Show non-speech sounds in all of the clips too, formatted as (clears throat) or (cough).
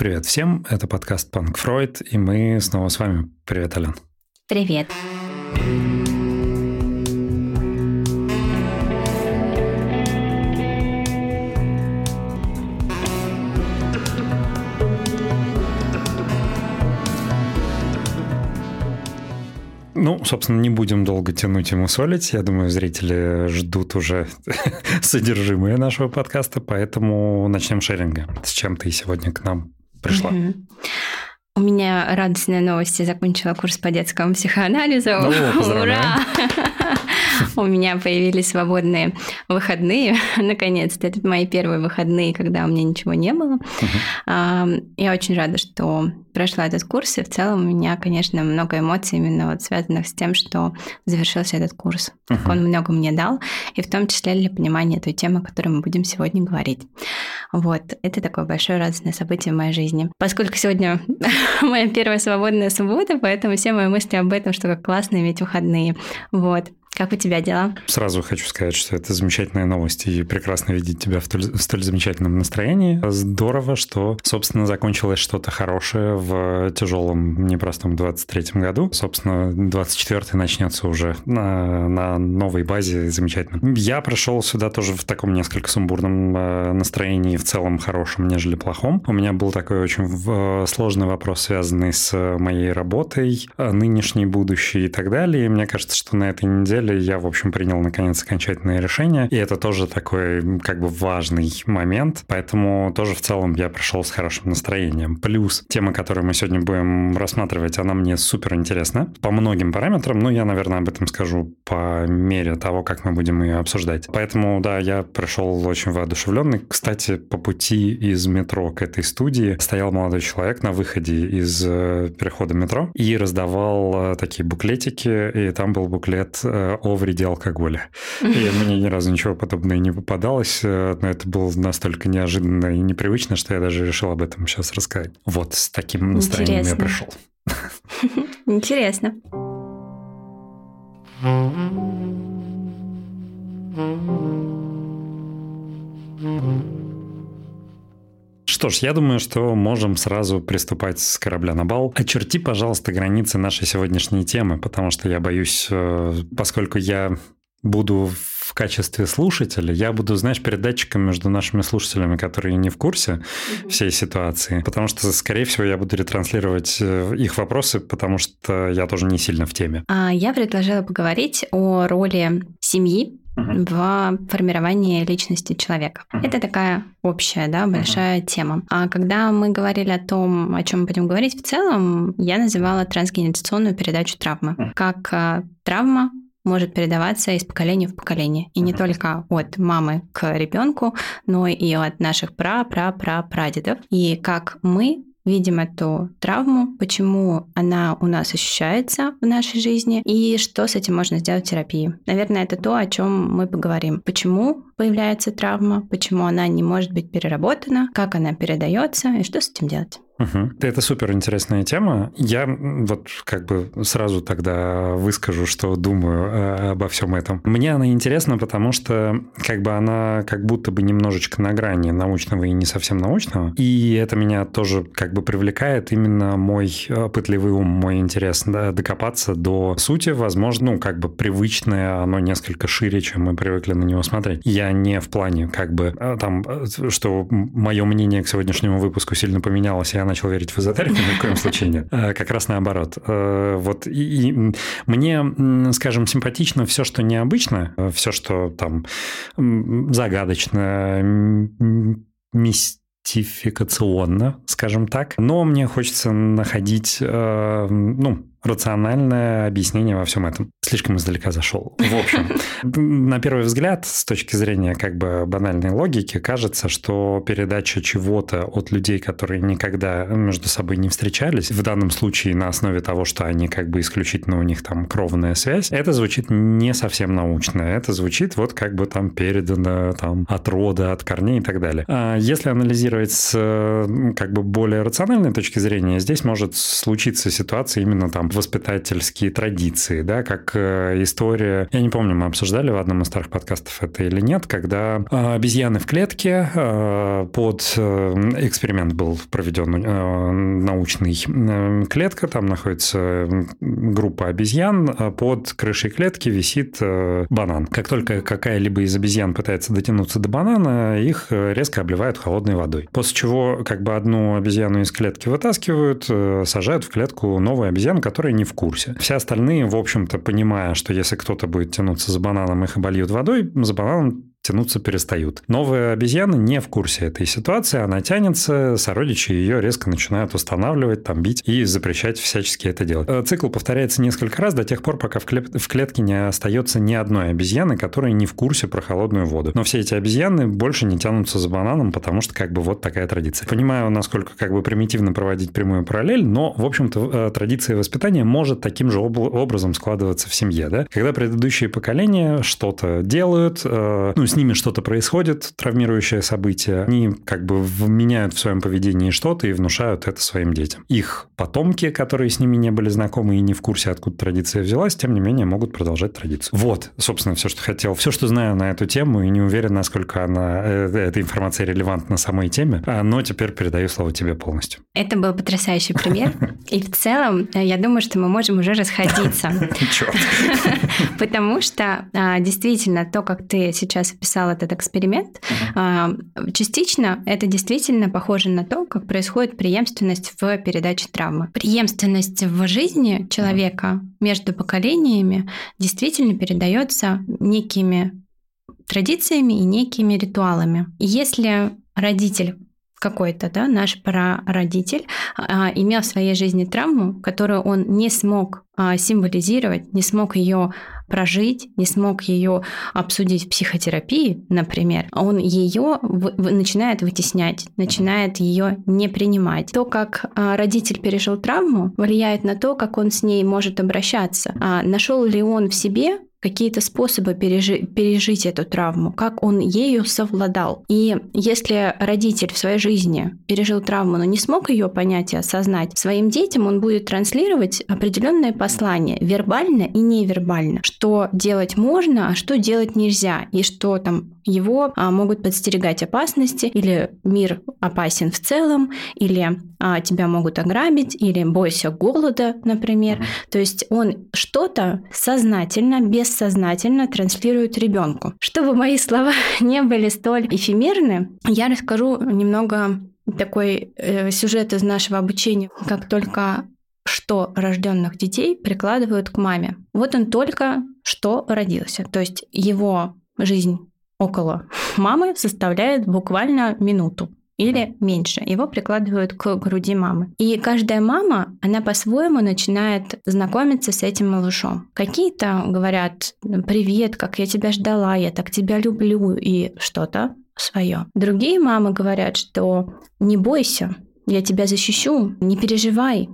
Привет всем, это подкаст Панк Фройд, и мы снова с вами. Привет, Ален. Привет. Ну, собственно, не будем долго тянуть ему солить. Я думаю, зрители ждут уже (laughs) содержимое нашего подкаста, поэтому начнем шеринга. С чем ты сегодня к нам пришла? У меня радостная новость. Я закончила курс по детскому психоанализу. Ну, (laughs) Ура! (laughs) У меня появились свободные выходные. (laughs) Наконец-то. Это мои первые выходные, когда у меня ничего не было. Я очень рада, что прошла этот курс, и в целом у меня, конечно, много эмоций именно вот связанных с тем, что завершился этот курс. Uh-huh. Он много мне дал, и в том числе для понимания той темы, о которой мы будем сегодня говорить. Вот, это такое большое радостное событие в моей жизни. Поскольку сегодня (laughs) моя первая свободная суббота, поэтому все мои мысли об этом, что как классно иметь выходные. Вот. Как у тебя дела? Сразу хочу сказать, что это замечательная новость и прекрасно видеть тебя в столь, в столь замечательном настроении. Здорово, что, собственно, закончилось что-то хорошее в тяжелом, непростом 23-м году. Собственно, 24-й начнется уже на, на новой базе замечательно. Я пришел сюда тоже в таком несколько сумбурном э, настроении, в целом хорошем, нежели плохом. У меня был такой очень э, сложный вопрос, связанный с моей работой, э, нынешней, будущей и так далее. И мне кажется, что на этой неделе деле я, в общем, принял наконец окончательное решение. И это тоже такой как бы важный момент. Поэтому тоже в целом я пришел с хорошим настроением. Плюс тема, которую мы сегодня будем рассматривать, она мне супер интересна по многим параметрам. Ну, я, наверное, об этом скажу по мере того, как мы будем ее обсуждать. Поэтому, да, я пришел очень воодушевленный. Кстати, по пути из метро к этой студии стоял молодой человек на выходе из э, перехода метро и раздавал э, такие буклетики, и там был буклет э, о вреде алкоголя. И (laughs) мне ни разу ничего подобного не попадалось, э, но это было настолько неожиданно и непривычно, что я даже решил об этом сейчас рассказать. Вот с таким настроением Интересно. я пришел. (laughs) Интересно. (laughs) Что ж, я думаю, что можем сразу приступать с корабля на бал. Очерти, пожалуйста, границы нашей сегодняшней темы, потому что я боюсь, э, поскольку я буду в качестве слушателя, я буду, знаешь, передатчиком между нашими слушателями, которые не в курсе всей ситуации, потому что, скорее всего, я буду ретранслировать э, их вопросы, потому что я тоже не сильно в теме. А я предложила поговорить о роли семьи в формировании личности человека. Это такая общая, да, большая тема. А когда мы говорили о том, о чем мы будем говорить в целом, я называла трансгенерационную передачу травмы. Как э, травма может передаваться из поколения в поколение. И не только от мамы к ребенку, но и от наших пра-пра-пра-прадедов. И как мы видим эту травму, почему она у нас ощущается в нашей жизни и что с этим можно сделать в терапии. Наверное, это то, о чем мы поговорим. Почему появляется травма, почему она не может быть переработана, как она передается и что с этим делать. Угу. Это супер интересная тема. Я вот как бы сразу тогда выскажу, что думаю э, обо всем этом. Мне она интересна, потому что как бы она как будто бы немножечко на грани научного и не совсем научного. И это меня тоже как бы привлекает именно мой пытливый ум, мой интерес да, докопаться до сути. Возможно, ну как бы привычное, оно несколько шире, чем мы привыкли на него смотреть. Я не в плане как бы э, там, э, что мое мнение к сегодняшнему выпуску сильно поменялось, и начал верить в эзотерику, ни в коем случае нет. Э, как раз наоборот. Э, вот и, и мне, скажем, симпатично все, что необычно, э, все, что там загадочно, мистификационно, скажем так. Но мне хочется находить, ну, рациональное объяснение во всем этом. Слишком издалека зашел. В общем, (laughs) на первый взгляд, с точки зрения как бы банальной логики, кажется, что передача чего-то от людей, которые никогда между собой не встречались, в данном случае на основе того, что они как бы исключительно у них там кровная связь, это звучит не совсем научно. Это звучит вот как бы там передано там от рода, от корней и так далее. А если анализировать с как бы более рациональной точки зрения, здесь может случиться ситуация именно там воспитательские традиции, да, как история, я не помню, мы обсуждали в одном из старых подкастов это или нет, когда э, обезьяны в клетке, э, под эксперимент был проведен научный, клетка, там находится группа обезьян, под крышей клетки висит банан. Как только какая-либо из обезьян пытается дотянуться до банана, их резко обливают холодной водой. После чего как бы одну обезьяну из клетки вытаскивают, сажают в клетку новую обезьяну, которая не в курсе. Все остальные, в общем-то, понимая, что если кто-то будет тянуться за бананом, их обольют водой, за бананом тянуться перестают. Новая обезьяна не в курсе этой ситуации, она тянется, сородичи ее резко начинают устанавливать, там, бить и запрещать всячески это делать. Э, цикл повторяется несколько раз до тех пор, пока в, клет- в клетке не остается ни одной обезьяны, которая не в курсе про холодную воду. Но все эти обезьяны больше не тянутся за бананом, потому что как бы вот такая традиция. Понимаю, насколько как бы примитивно проводить прямую параллель, но, в общем-то, э, традиция воспитания может таким же об- образом складываться в семье, да? Когда предыдущие поколения что-то делают, э, ну, с ними что-то происходит, травмирующее событие, они как бы меняют в своем поведении что-то и внушают это своим детям. Их потомки, которые с ними не были знакомы и не в курсе, откуда традиция взялась, тем не менее могут продолжать традицию. Вот, собственно, все, что хотел. Все, что знаю на эту тему, и не уверен, насколько она, э, эта информация релевантна самой теме, а, но теперь передаю слово тебе полностью. Это был потрясающий пример. (laughs) И в целом, э, я думаю, что мы можем уже расходиться. (laughs) (laughs) Потому что а, действительно то, как ты сейчас описал этот эксперимент, uh-huh. частично это действительно похоже на то, как происходит преемственность в передаче травмы. Преемственность в жизни человека uh-huh. между поколениями действительно передается некими традициями и некими ритуалами. Если родитель какой-то, да, наш прародитель а, имел в своей жизни травму, которую он не смог символизировать, не смог ее прожить, не смог ее обсудить в психотерапии, например, он ее начинает вытеснять, начинает ее не принимать. То, как а, родитель пережил травму, влияет на то, как он с ней может обращаться. А нашел ли он в себе какие-то способы пережи, пережить эту травму, как он ею совладал. И если родитель в своей жизни пережил травму, но не смог ее понять и осознать, своим детям он будет транслировать определенное послание, вербально и невербально, что делать можно, а что делать нельзя, и что там его а, могут подстерегать опасности, или мир опасен в целом, или а, тебя могут ограбить, или бойся голода, например. Mm-hmm. То есть он что-то сознательно, бессознательно транслирует ребенку. Чтобы мои слова (laughs) не были столь эфемерны, я расскажу немного такой э, сюжет из нашего обучения. Как только что рожденных детей прикладывают к маме. Вот он только что родился. То есть его жизнь около мамы составляет буквально минуту или меньше. Его прикладывают к груди мамы. И каждая мама, она по-своему начинает знакомиться с этим малышом. Какие-то говорят, привет, как я тебя ждала, я так тебя люблю, и что-то свое. Другие мамы говорят, что не бойся, я тебя защищу, не переживай,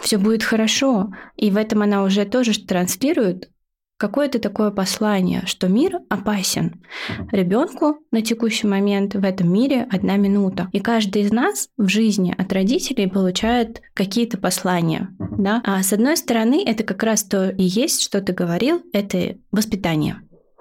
все будет хорошо. И в этом она уже тоже транслирует какое-то такое послание, что мир опасен. Ребенку на текущий момент в этом мире одна минута. И каждый из нас в жизни от родителей получает какие-то послания. Да? А с одной стороны, это как раз то и есть, что ты говорил, это воспитание.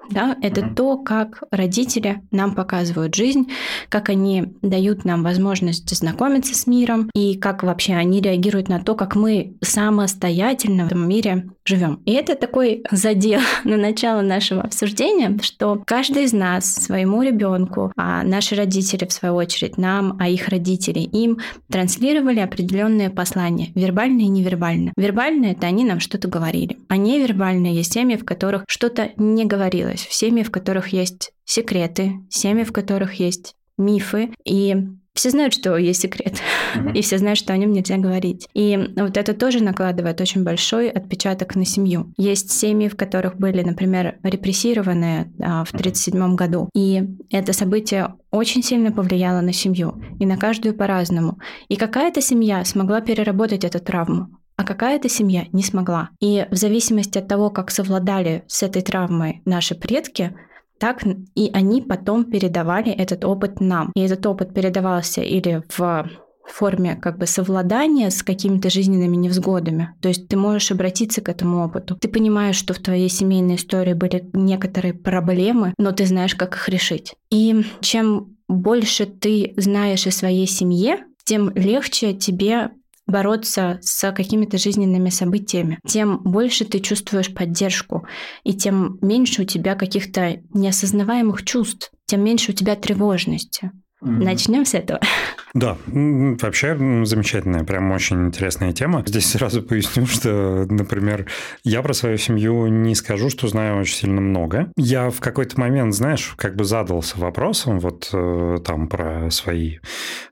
Да, это mm-hmm. то, как родители нам показывают жизнь, как они дают нам возможность знакомиться с миром и как вообще они реагируют на то, как мы самостоятельно в этом мире живем. И это такой задел (laughs) на начало нашего обсуждения, что каждый из нас своему ребенку, а наши родители, в свою очередь, нам, а их родители, им транслировали определенные послания, вербальные и невербальные. Вербальные — это они нам что-то говорили, а невербальные есть семьи, в которых что-то не говорилось, в семьи, в которых есть секреты, семьи, в которых есть мифы, и все знают, что есть секрет, mm-hmm. и все знают, что о нем нельзя говорить. И вот это тоже накладывает очень большой отпечаток на семью. Есть семьи, в которых были, например, репрессированные а, в 1937 году, и это событие очень сильно повлияло на семью, и на каждую по-разному. И какая-то семья смогла переработать эту травму, а какая-то семья не смогла. И в зависимости от того, как совладали с этой травмой наши предки, так и они потом передавали этот опыт нам. И этот опыт передавался или в форме как бы совладания с какими-то жизненными невзгодами. То есть ты можешь обратиться к этому опыту. Ты понимаешь, что в твоей семейной истории были некоторые проблемы, но ты знаешь, как их решить. И чем больше ты знаешь о своей семье, тем легче тебе бороться с какими-то жизненными событиями, тем больше ты чувствуешь поддержку, и тем меньше у тебя каких-то неосознаваемых чувств, тем меньше у тебя тревожности. Начнем с этого. Да, вообще замечательная, прям очень интересная тема. Здесь сразу поясню, (laughs) что, например, я про свою семью не скажу, что знаю очень сильно много. Я в какой-то момент, знаешь, как бы задался вопросом вот э, там про свои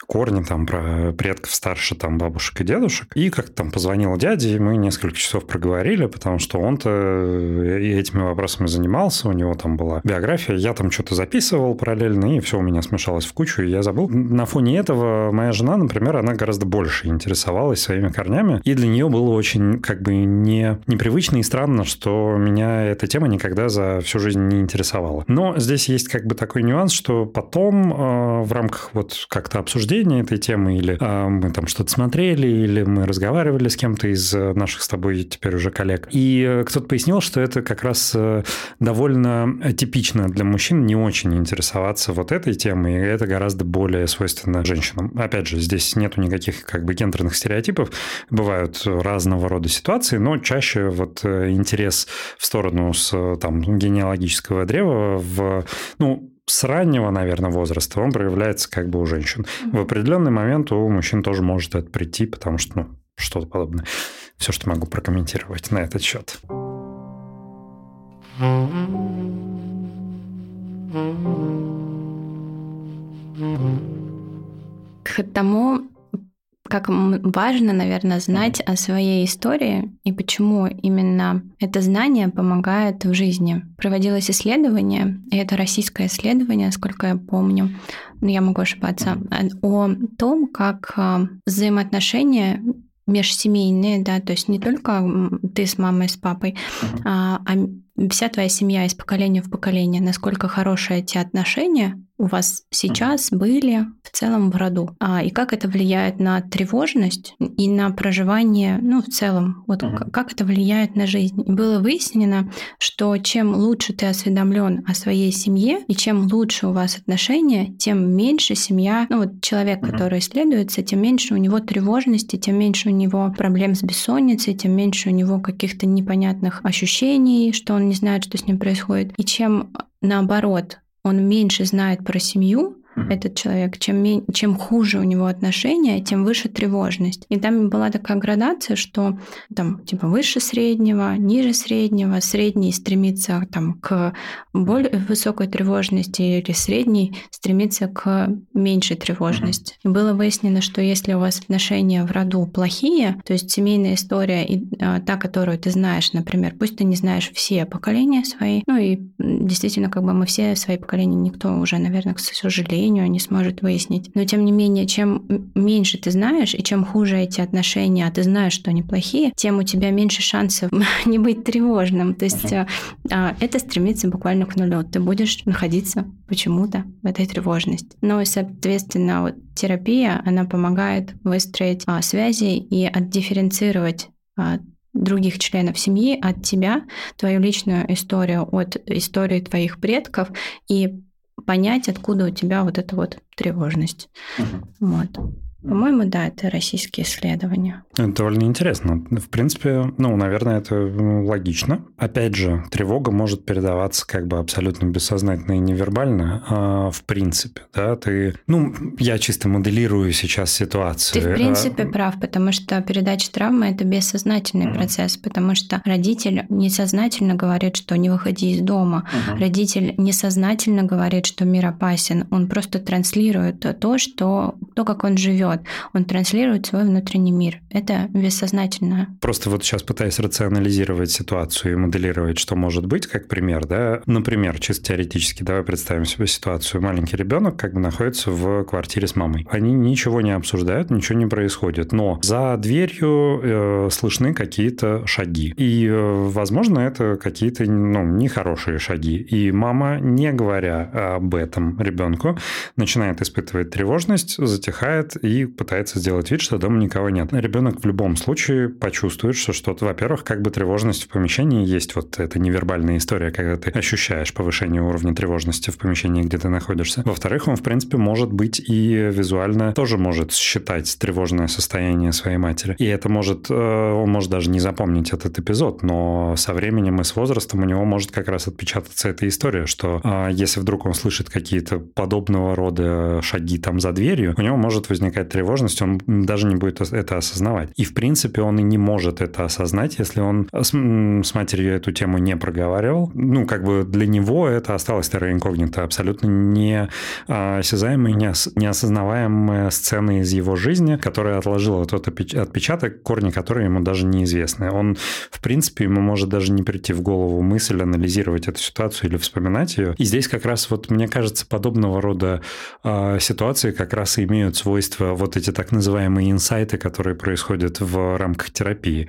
корни, там про предков старше, там бабушек и дедушек. И как-то там позвонил дяде, и мы несколько часов проговорили, потому что он-то э, этими вопросами занимался, у него там была биография, я там что-то записывал параллельно, и все у меня смешалось в кучу, и я забыл. На фоне этого моя жена, например, она гораздо больше интересовалась своими корнями, и для нее было очень как бы не, непривычно и странно, что меня эта тема никогда за всю жизнь не интересовала. Но здесь есть как бы такой нюанс, что потом э, в рамках вот как-то обсуждения этой темы, или э, мы там что-то смотрели, или мы разговаривали с кем-то из э, наших с тобой теперь уже коллег. И э, кто-то пояснил, что это как раз э, довольно типично для мужчин не очень интересоваться вот этой темой, и это гораздо более свойственно женщинам. Опять же, здесь нету никаких как бы гендерных стереотипов, бывают разного рода ситуации, но чаще вот интерес в сторону с там генеалогического древа в, ну, с раннего, наверное, возраста он проявляется как бы у женщин. В определенный момент у мужчин тоже может это прийти, потому что, ну, что-то подобное. Все, что могу прокомментировать на этот счет. К тому, как важно, наверное, знать о своей истории и почему именно это знание помогает в жизни. Проводилось исследование, и это российское исследование, сколько я помню, но я могу ошибаться, о том, как а, взаимоотношения межсемейные, да, то есть не только ты с мамой, с папой, а, а вся твоя семья из поколения в поколение, насколько хорошие эти отношения у вас сейчас были в целом в роду, а, и как это влияет на тревожность и на проживание, ну, в целом, вот uh-huh. как это влияет на жизнь. И было выяснено, что чем лучше ты осведомлен о своей семье, и чем лучше у вас отношения, тем меньше семья, ну, вот человек, uh-huh. который исследуется, тем меньше у него тревожности, тем меньше у него проблем с бессонницей, тем меньше у него каких-то непонятных ощущений, что он не знает, что с ним происходит. И чем наоборот, он меньше знает про семью. Этот человек, чем, чем хуже у него отношения, тем выше тревожность. И там была такая градация, что там типа выше среднего, ниже среднего, средний стремится там к более высокой тревожности или средний стремится к меньшей тревожности. Mm-hmm. И было выяснено, что если у вас отношения в роду плохие, то есть семейная история и а, та, которую ты знаешь, например, пусть ты не знаешь все поколения свои, ну и действительно как бы мы все свои поколения, никто уже, наверное, к сожалению, сожалению, не сможет выяснить. Но тем не менее, чем меньше ты знаешь, и чем хуже эти отношения, а ты знаешь, что они плохие, тем у тебя меньше шансов (laughs) не быть тревожным. То есть uh-huh. это стремится буквально к нулю. Ты будешь находиться почему-то в этой тревожности. Ну и, соответственно, вот терапия, она помогает выстроить а, связи и отдифференцировать а, других членов семьи от тебя, твою личную историю от истории твоих предков и понять, откуда у тебя вот эта вот тревожность. Угу. Вот. По-моему, да, это российские исследования. Это довольно интересно. В принципе, ну, наверное, это ну, логично. Опять же, тревога может передаваться как бы абсолютно бессознательно и невербально, а в принципе, да, ты... Ну, я чисто моделирую сейчас ситуацию. Ты, в принципе, а... прав, потому что передача травмы – это бессознательный mm-hmm. процесс, потому что родитель несознательно говорит, что не выходи из дома. Mm-hmm. Родитель несознательно говорит, что мир опасен. Он просто транслирует то, что, то, как он живет живет, он транслирует свой внутренний мир. Это бессознательно. Просто вот сейчас пытаюсь рационализировать ситуацию и моделировать, что может быть, как пример, да. Например, чисто теоретически, давай представим себе ситуацию. Маленький ребенок как бы находится в квартире с мамой. Они ничего не обсуждают, ничего не происходит, но за дверью э, слышны какие-то шаги. И, э, возможно, это какие-то ну, нехорошие шаги. И мама, не говоря об этом ребенку, начинает испытывать тревожность, затихает и пытается сделать вид, что дома никого нет. Ребенок в любом случае почувствует, что что-то, во-первых, как бы тревожность в помещении есть вот эта невербальная история, когда ты ощущаешь повышение уровня тревожности в помещении, где ты находишься. Во-вторых, он, в принципе, может быть и визуально тоже может считать тревожное состояние своей матери. И это может, э, он может даже не запомнить этот эпизод, но со временем и с возрастом у него может как раз отпечататься эта история, что э, если вдруг он слышит какие-то подобного рода шаги там за дверью, у него может возникать тревожность, он даже не будет это осознавать. И, в принципе, он и не может это осознать, если он с, с матерью эту тему не проговаривал. Ну, как бы для него это осталось терра инкогнито, абсолютно не а, осязаемая, не, неосознаваемая сцена из его жизни, которая отложила тот отпечаток, корни которой ему даже неизвестны. Он, в принципе, ему может даже не прийти в голову мысль анализировать эту ситуацию или вспоминать ее. И здесь как раз вот, мне кажется, подобного рода э, ситуации как раз и имеют свойства вот эти так называемые инсайты, которые происходят в рамках терапии.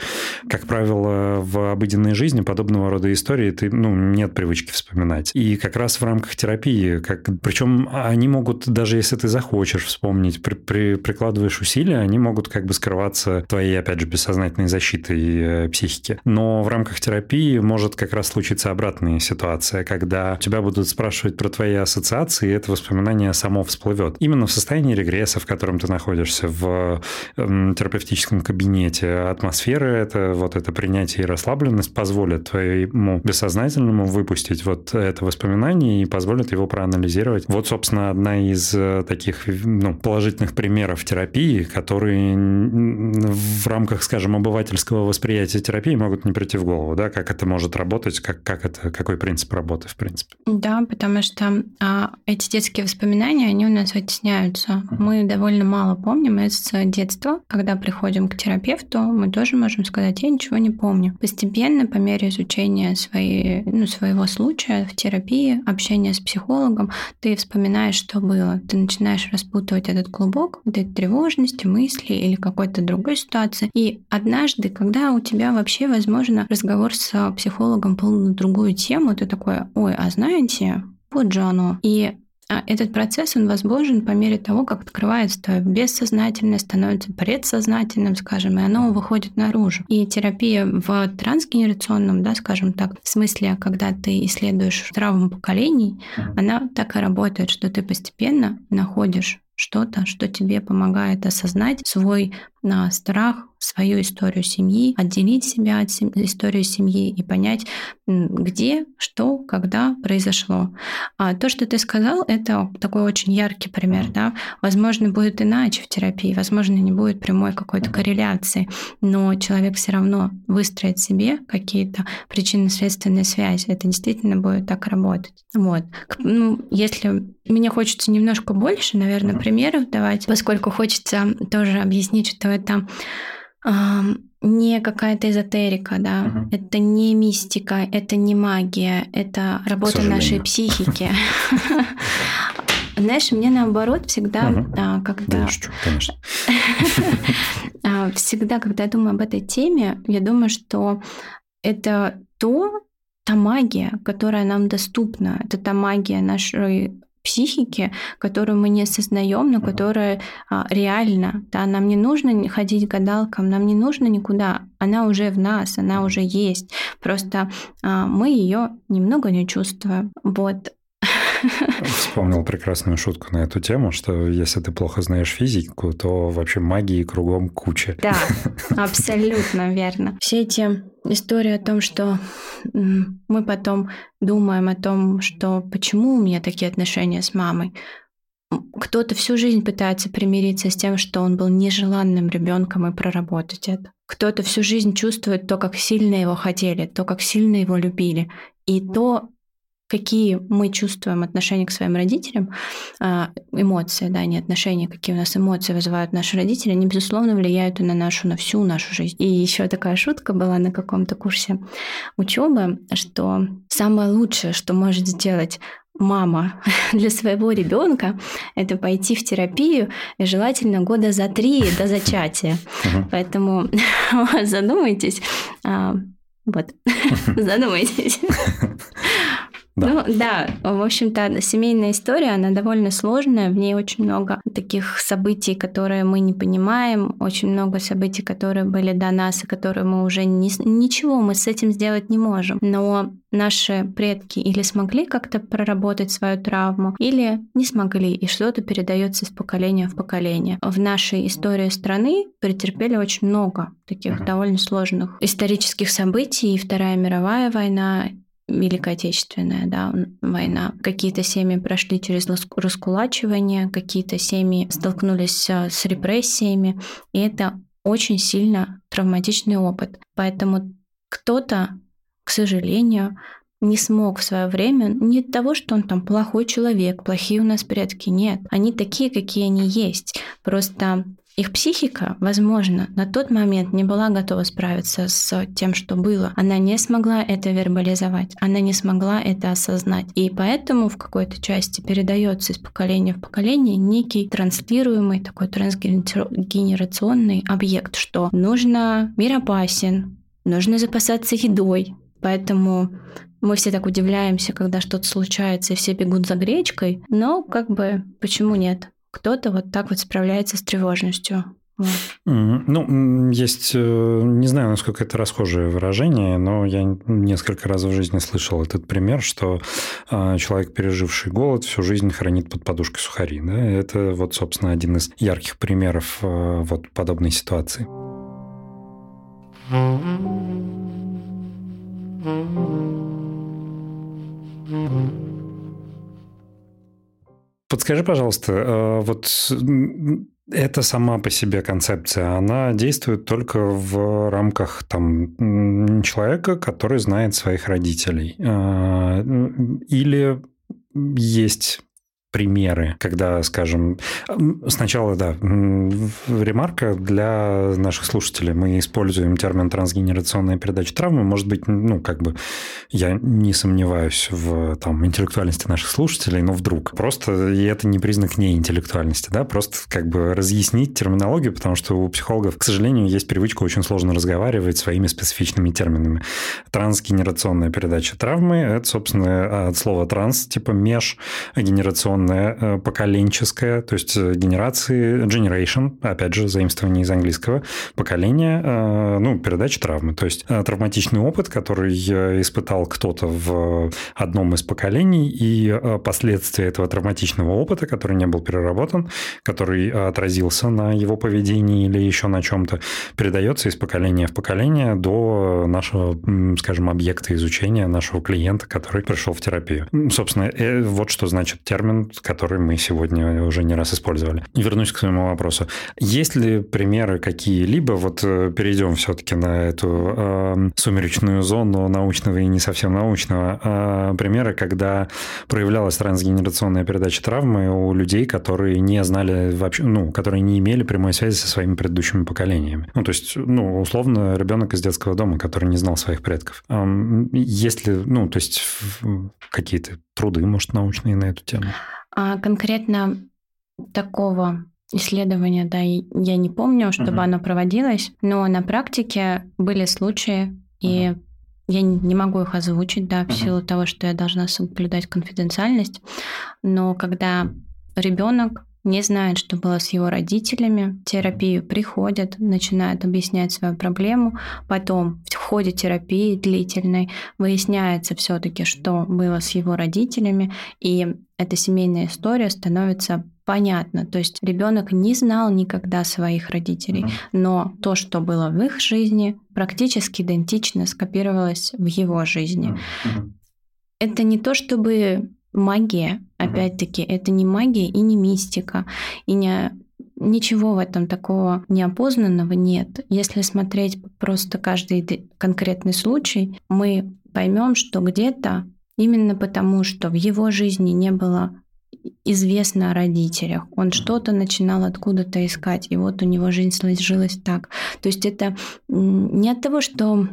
Как правило, в обыденной жизни подобного рода истории ты, ну, нет привычки вспоминать. И как раз в рамках терапии, как, причем они могут, даже если ты захочешь вспомнить, при, при, прикладываешь усилия, они могут как бы скрываться твоей, опять же, бессознательной защитой э, психики. Но в рамках терапии может как раз случиться обратная ситуация, когда тебя будут спрашивать про твои ассоциации, и это воспоминание само всплывет. Именно в состоянии регресса, в котором ты находишься, в э, терапевтическом кабинете, атмосфера, это вот это принятие и расслабленность позволят твоему бессознательному выпустить вот это воспоминание и позволит его проанализировать. Вот, собственно, одна из э, таких ну, положительных примеров терапии, которые в рамках, скажем, обывательского восприятия терапии могут не прийти в голову, да, как это может работать, как, как это, какой принцип работы, в принципе. Да, потому что а, эти детские воспоминания, они у нас вытесняются. Мы довольно мало помним из детства. Когда приходим к терапевту, мы тоже можем сказать, я ничего не помню. Постепенно, по мере изучения своей, ну, своего случая в терапии, общения с психологом, ты вспоминаешь, что было. Ты начинаешь распутывать этот клубок, вот этой тревожности, мысли или какой-то другой ситуации. И однажды, когда у тебя вообще, возможно, разговор с психологом был на другую тему, ты такой, ой, а знаете, вот же оно. И этот процесс, он возможен по мере того, как открывается бессознательное, становится предсознательным, скажем, и оно выходит наружу. И терапия в трансгенерационном, да, скажем так, в смысле, когда ты исследуешь травму поколений, она так и работает, что ты постепенно находишь что-то, что тебе помогает осознать свой на страх, свою историю семьи, отделить себя от сем... истории семьи и понять, где, что, когда произошло. А то, что ты сказал, это такой очень яркий пример. Да? Возможно, будет иначе в терапии, возможно, не будет прямой какой-то корреляции, но человек все равно выстроит себе какие-то причинно-следственные связи. Это действительно будет так работать. Вот. Ну, если мне хочется немножко больше, наверное, примеров давать, поскольку хочется тоже объяснить, что это не какая-то эзотерика, да, угу. это не мистика, это не магия, это работа нашей психики. (laughs) (laughs) Знаешь, мне наоборот всегда, угу. когда... конечно. (laughs) А, всегда, когда я думаю об этой теме, я думаю, что это то, та магия, которая нам доступна, это та магия нашей психики, которую мы не осознаем, но которая а, реально, да, нам не нужно ходить гадалкам, нам не нужно никуда, она уже в нас, она уже есть, просто а, мы ее немного не чувствуем. Вот Вспомнил прекрасную шутку на эту тему, что если ты плохо знаешь физику, то вообще магии кругом куча. Да, абсолютно верно. Все эти истории о том, что мы потом думаем о том, что почему у меня такие отношения с мамой, кто-то всю жизнь пытается примириться с тем, что он был нежеланным ребенком и проработать это. Кто-то всю жизнь чувствует то, как сильно его хотели, то, как сильно его любили, и то, какие мы чувствуем отношение к своим родителям, а, эмоции, да, не отношения, какие у нас эмоции вызывают наши родители, они, безусловно, влияют и на нашу, на всю нашу жизнь. И еще такая шутка была на каком-то курсе учебы, что самое лучшее, что может сделать мама (laughs) для своего ребенка это пойти в терапию и желательно года за три до зачатия. Поэтому (laughs) задумайтесь. А, вот, (laughs) задумайтесь. Да. Ну да, в общем-то, семейная история, она довольно сложная, в ней очень много таких событий, которые мы не понимаем, очень много событий, которые были до нас и которые мы уже не, ничего мы с этим сделать не можем. Но наши предки или смогли как-то проработать свою травму, или не смогли, и что-то передается из поколения в поколение. В нашей истории страны претерпели очень много таких uh-huh. довольно сложных исторических событий, и Вторая мировая война, Великая Отечественная да, война. Какие-то семьи прошли через раскулачивание, какие-то семьи столкнулись с репрессиями, и это очень сильно травматичный опыт. Поэтому кто-то, к сожалению, не смог в свое время не того, что он там плохой человек, плохие у нас предки, нет. Они такие, какие они есть. Просто их психика, возможно, на тот момент не была готова справиться с тем, что было. Она не смогла это вербализовать, она не смогла это осознать. И поэтому в какой-то части передается из поколения в поколение некий транслируемый такой трансгенерационный объект, что нужно мир опасен, нужно запасаться едой. Поэтому мы все так удивляемся, когда что-то случается, и все бегут за гречкой, но как бы почему нет? Кто-то вот так вот справляется с тревожностью. Ну, есть, э, не знаю, насколько это расхожее выражение, но я несколько раз в жизни слышал этот пример, что а, человек, переживший голод, всю жизнь хранит под подушкой сухари. Да? Это вот, собственно, один из ярких примеров э, вот подобной ситуации. Mm-hmm. Подскажи, пожалуйста, э, вот эта сама по себе концепция, она действует только в рамках там, человека, который знает своих родителей? Э, или есть примеры, когда, скажем, сначала, да, ремарка для наших слушателей. Мы используем термин трансгенерационная передача травмы. Может быть, ну, как бы я не сомневаюсь в там, интеллектуальности наших слушателей, но вдруг. Просто и это не признак неинтеллектуальности, да, просто как бы разъяснить терминологию, потому что у психологов, к сожалению, есть привычка очень сложно разговаривать своими специфичными терминами. Трансгенерационная передача травмы – это, собственно, от слова транс, типа межгенерационная э, поколенческое, то есть э, генерации, generation, опять же, заимствование из английского, поколение, э, ну, передача травмы. То есть травматичный опыт, который испытал кто-то в одном из поколений, и последствия этого травматичного опыта, который не был переработан, который отразился на его поведении или еще на чем-то, передается из поколения в поколение до нашего, скажем, объекта изучения, нашего клиента, который пришел в терапию. Собственно, вот что значит термин который мы сегодня уже не раз использовали. Вернусь к своему вопросу. Есть ли примеры какие-либо, вот э, перейдем все-таки на эту э, сумеречную зону научного и не совсем научного, э, примеры, когда проявлялась трансгенерационная передача травмы у людей, которые не знали вообще, ну, которые не имели прямой связи со своими предыдущими поколениями. Ну, то есть, ну, условно, ребенок из детского дома, который не знал своих предков. Есть ли, ну, то есть какие-то труды, может, научные на эту тему? А конкретно такого исследования, да, я не помню, чтобы uh-huh. оно проводилось, но на практике были случаи, и я не могу их озвучить, да, в uh-huh. силу того, что я должна соблюдать конфиденциальность, но когда ребенок не знает, что было с его родителями, в терапию приходят, начинают объяснять свою проблему, потом в ходе терапии длительной выясняется все-таки, что было с его родителями, и эта семейная история становится понятна. То есть ребенок не знал никогда своих родителей, mm-hmm. но то, что было в их жизни, практически идентично скопировалось в его жизни. Mm-hmm. Это не то, чтобы магия, опять-таки, это не магия и не мистика, и не Ничего в этом такого неопознанного нет. Если смотреть просто каждый конкретный случай, мы поймем, что где-то именно потому, что в его жизни не было известно о родителях, он что-то начинал откуда-то искать, и вот у него жизнь сложилась так. То есть это не от того, что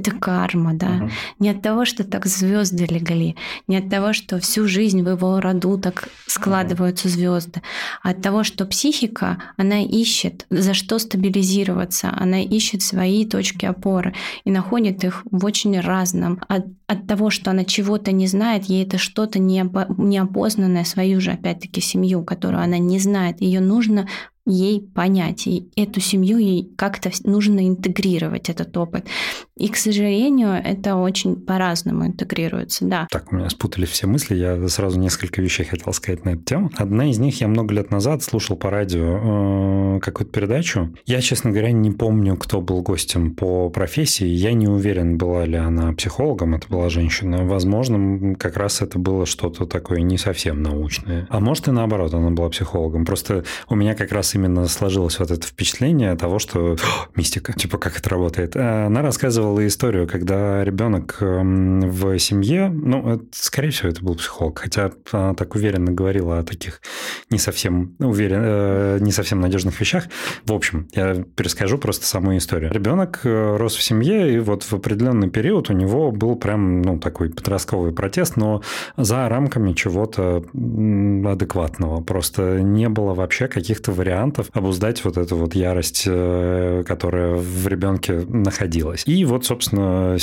это карма, да. Угу. Не от того, что так звезды легли, не от того, что всю жизнь в его роду так складываются угу. звезды, а от того, что психика, она ищет, за что стабилизироваться, она ищет свои точки опоры и находит их в очень разном. От, от того, что она чего-то не знает, ей это что-то неопознанное, свою же, опять-таки, семью, которую она не знает, ее нужно ей понять. И эту семью ей как-то нужно интегрировать, этот опыт. И, к сожалению, это очень по-разному интегрируется, да. Так, у меня спутали все мысли. Я сразу несколько вещей хотел сказать на эту тему. Одна из них я много лет назад слушал по радио э, какую-то передачу. Я, честно говоря, не помню, кто был гостем по профессии. Я не уверен, была ли она психологом, это была женщина. Возможно, как раз это было что-то такое не совсем научное. А может и наоборот, она была психологом. Просто у меня как раз именно сложилось вот это впечатление того, что мистика, типа как это работает. А она рассказывала историю, когда ребенок эм, в семье, ну, скорее всего, это был психолог, хотя она так уверенно говорила о таких не совсем уверен, э, не совсем надежных вещах. В общем, я перескажу просто саму историю. Ребенок э, рос в семье, и вот в определенный период у него был прям, ну, такой подростковый протест, но за рамками чего-то адекватного. Просто не было вообще каких-то вариантов вариантов обуздать вот эту вот ярость, э, которая в ребенке находилась. И вот, собственно,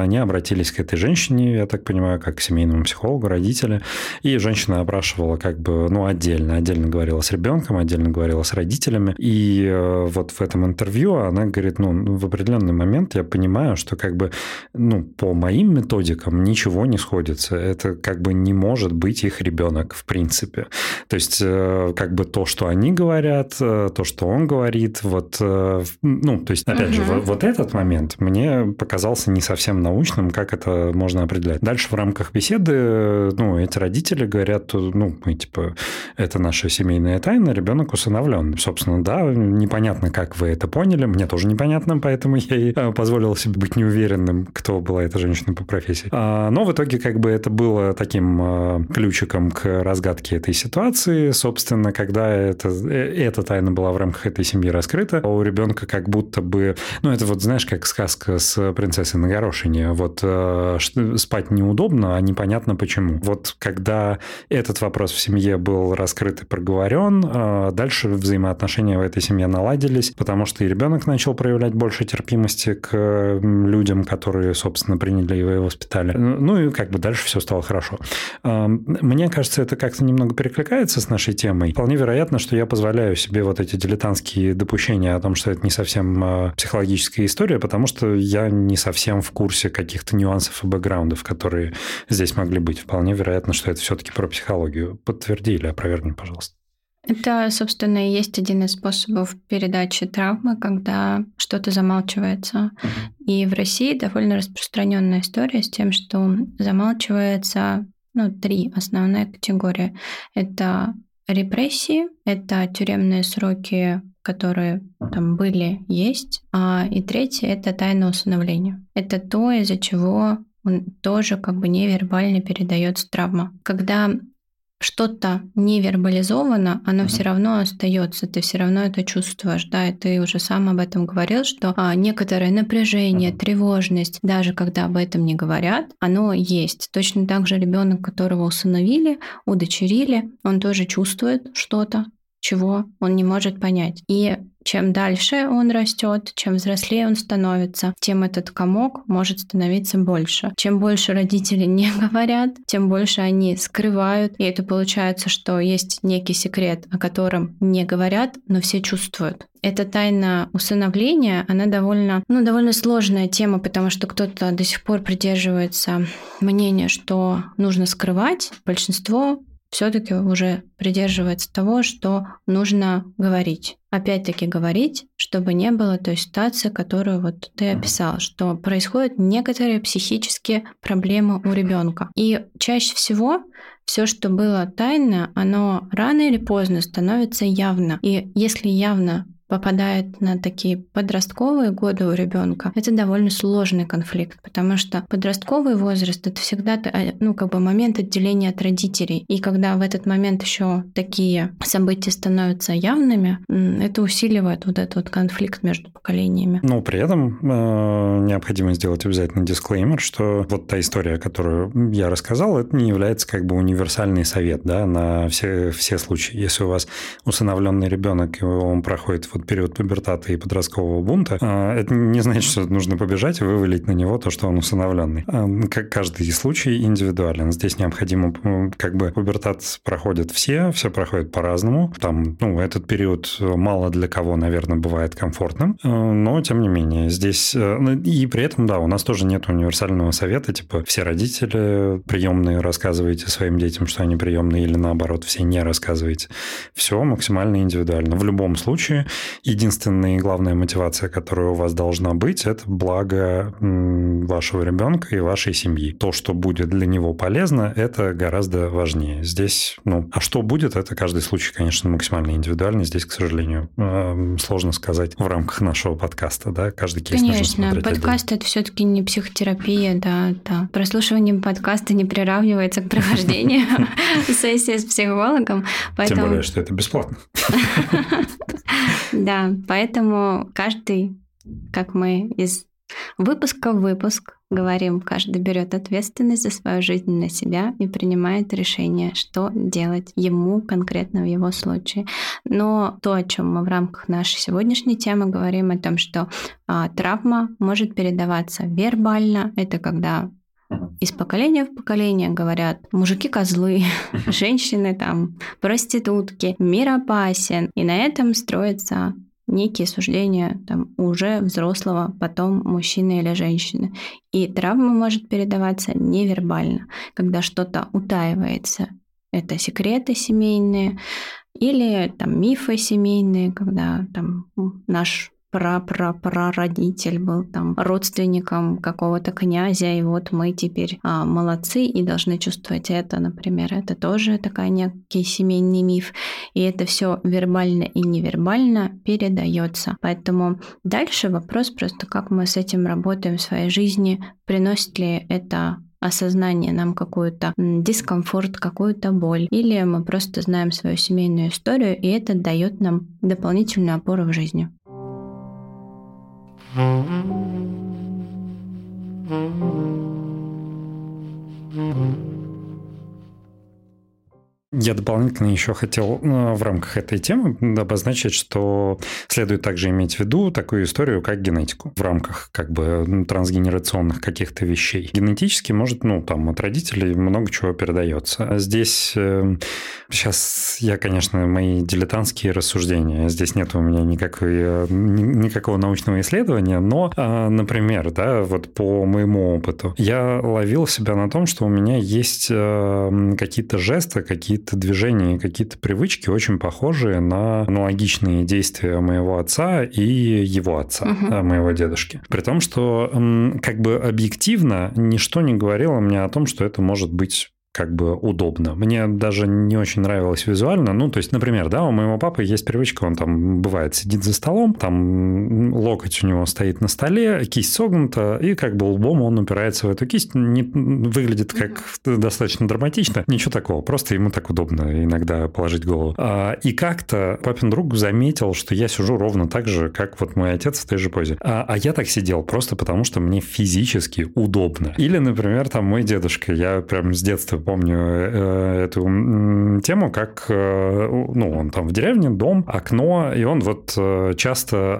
они обратились к этой женщине, я так понимаю, как к семейному психологу, родители, и женщина опрашивала как бы, ну, отдельно, отдельно говорила с ребенком, отдельно говорила с родителями, и э, вот в этом интервью она говорит, ну, в определенный момент я понимаю, что как бы, ну, по моим методикам ничего не сходится, это как бы не может быть их ребенок в принципе. То есть, э, как бы то, что они говорят, говорят, э, то, что он говорит, вот, э, ну, то есть, опять угу. же, вот, вот этот момент мне показался не совсем научным, как это можно определять. Дальше в рамках беседы, ну, эти родители говорят, ну, мы, типа, это наша семейная тайна, ребенок усыновлен. Собственно, да, непонятно, как вы это поняли, мне тоже непонятно, поэтому я и э, позволил себе быть неуверенным, кто была эта женщина по профессии. А, но в итоге, как бы, это было таким ключиком к разгадке этой ситуации. Собственно, когда это, эта тайна была в рамках этой семьи раскрыта, а у ребенка как будто бы... Ну, это вот, знаешь, как сказка с принцессой на горошине. Вот э, спать неудобно, а непонятно почему. Вот когда этот вопрос в семье был раскрыт и проговорен, э, дальше взаимоотношения в этой семье наладились, потому что и ребенок начал проявлять больше терпимости к людям, которые, собственно, приняли его и воспитали. Ну и как бы дальше все стало хорошо. Э, мне кажется, это как-то немного перекликается с нашей темой. Вполне вероятно, что я позволяю себе вот эти дилетантские допущения о том, что это не совсем а, психологическая история, потому что я не совсем в курсе каких-то нюансов и бэкграундов, которые здесь могли быть. Вполне вероятно, что это все-таки про психологию. Подтверди или опровергни, пожалуйста. Это, собственно, и есть один из способов передачи травмы, когда что-то замалчивается. Uh-huh. И в России довольно распространенная история с тем, что замалчивается ну, три основные категории. Это репрессии, это тюремные сроки, которые там были, есть. А, и третье — это тайное усыновление. Это то, из-за чего он тоже как бы невербально передается травма. Когда что-то не вербализовано, оно mm-hmm. все равно остается, ты все равно это чувствуешь, да, и ты уже сам об этом говорил, что а, некоторое напряжение, mm-hmm. тревожность, даже когда об этом не говорят, оно есть. Точно так же ребенок, которого усыновили, удочерили, он тоже чувствует что-то, чего он не может понять. И чем дальше он растет, чем взрослее он становится, тем этот комок может становиться больше. Чем больше родители (laughs) не говорят, тем больше они скрывают. И это получается, что есть некий секрет, о котором не говорят, но все чувствуют. Эта тайна усыновления, она довольно, ну, довольно сложная тема, потому что кто-то до сих пор придерживается мнения, что нужно скрывать. Большинство все-таки уже придерживается того, что нужно говорить. Опять-таки говорить, чтобы не было той ситуации, которую вот ты описал, что происходят некоторые психические проблемы у ребенка. И чаще всего все, что было тайно, оно рано или поздно становится явно. И если явно попадает на такие подростковые годы у ребенка, это довольно сложный конфликт, потому что подростковый возраст это всегда э, ну как бы момент отделения от родителей, и когда в этот момент еще такие события становятся явными, это усиливает вот этот вот конфликт между поколениями. Но при этом э, необходимо сделать обязательно дисклеймер, что вот та история, которую я рассказал, это не является как бы универсальный совет да, на все, все случаи. Если у вас усыновленный ребенок, и он проходит вот период пубертата и подросткового бунта, а, это не значит, что нужно побежать и вывалить на него то, что он усыновленный. А, каждый случай индивидуален. Здесь необходимо, как бы пубертат проходят все, все проходит по-разному. Там, ну, этот период мало для кого, наверное, бывает комфортным, а, но тем не менее здесь э, ну, и при этом, да, у нас тоже нет универсального совета, типа все родители приемные рассказываете своим детям, что они приемные, или наоборот, все не рассказываете. Все максимально индивидуально. В любом случае, единственная и главная мотивация, которая у вас должна быть, это благо вашего ребенка и вашей семьи. То, что будет для него полезно, это гораздо важнее. Здесь, ну, а что будет, это каждый случай, конечно, максимально индивидуальный. Здесь, к сожалению, сложно сказать в рамках нашего подкаста, да, каждый кейс Конечно, нужно подкаст отдельно. это все-таки не психотерапия, да, да. Прослушивание подкаста не приравнивается к прохождению (laughs) сессии с психологом. Тем более, что это бесплатно. (laughs) Да, поэтому каждый, как мы из выпуска в выпуск говорим, каждый берет ответственность за свою жизнь на себя и принимает решение, что делать ему конкретно в его случае. Но то, о чем мы в рамках нашей сегодняшней темы говорим, о том, что а, травма может передаваться вербально, это когда из поколения в поколение говорят, мужики козлы, женщины там, проститутки, мир опасен. И на этом строится некие суждения там, уже взрослого, потом мужчины или женщины. И травма может передаваться невербально, когда что-то утаивается. Это секреты семейные или там мифы семейные, когда там наш прапрапрародитель был там родственником какого-то князя, и вот мы теперь а, молодцы и должны чувствовать это, например. Это тоже такая некий семейный миф, и это все вербально и невербально передается. Поэтому дальше вопрос просто, как мы с этим работаем в своей жизни, приносит ли это осознание нам какой-то дискомфорт, какую-то боль, или мы просто знаем свою семейную историю, и это дает нам дополнительную опору в жизни. Mm-hmm. Я дополнительно еще хотел э, в рамках этой темы обозначить, что следует также иметь в виду такую историю, как генетику в рамках как бы трансгенерационных каких-то вещей. Генетически может, ну, там от родителей много чего передается. А здесь сейчас я, конечно, мои дилетантские рассуждения. Здесь нет у меня никакой, э, никакого научного исследования, но, а, например, да, вот по моему опыту, я ловил себя на том, что у меня есть э, какие-то жесты, какие какие-то движения, какие-то привычки очень похожие на аналогичные действия моего отца и его отца, угу. моего дедушки. При том, что как бы объективно ничто не говорило мне о том, что это может быть как бы удобно. Мне даже не очень нравилось визуально. Ну, то есть, например, да, у моего папы есть привычка, он там бывает сидит за столом, там локоть у него стоит на столе, кисть согнута, и как бы лбом он упирается в эту кисть. Не, выглядит как достаточно драматично. Ничего такого, просто ему так удобно иногда положить голову. А, и как-то папин друг заметил, что я сижу ровно так же, как вот мой отец в той же позе. А, а я так сидел просто потому, что мне физически удобно. Или, например, там мой дедушка, я прям с детства помню э, эту тему, как, э, ну, он там в деревне, дом, окно, и он вот э, часто